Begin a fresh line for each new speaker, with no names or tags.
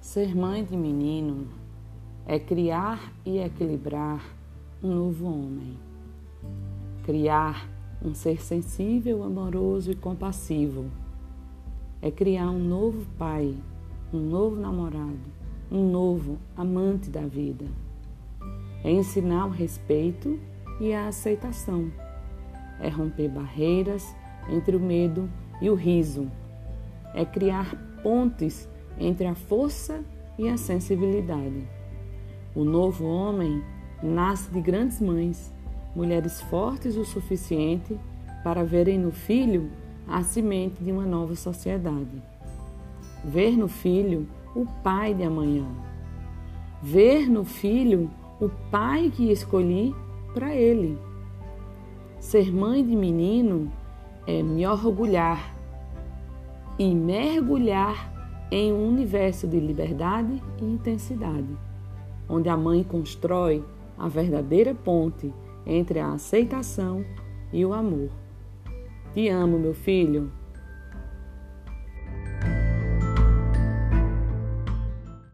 Ser mãe de menino é criar e equilibrar um novo homem. Criar um ser sensível, amoroso e compassivo. É criar um novo pai, um novo namorado, um novo amante da vida. É ensinar o respeito e a aceitação. É romper barreiras entre o medo e o riso. É criar pontes entre a força e a sensibilidade. O novo homem nasce de grandes mães, mulheres fortes o suficiente para verem no filho a semente de uma nova sociedade. Ver no filho o pai de amanhã. Ver no filho o pai que escolhi para ele. Ser mãe de menino é me orgulhar e mergulhar em um universo de liberdade e intensidade, onde a mãe constrói a verdadeira ponte entre a aceitação e o amor. Te amo, meu filho.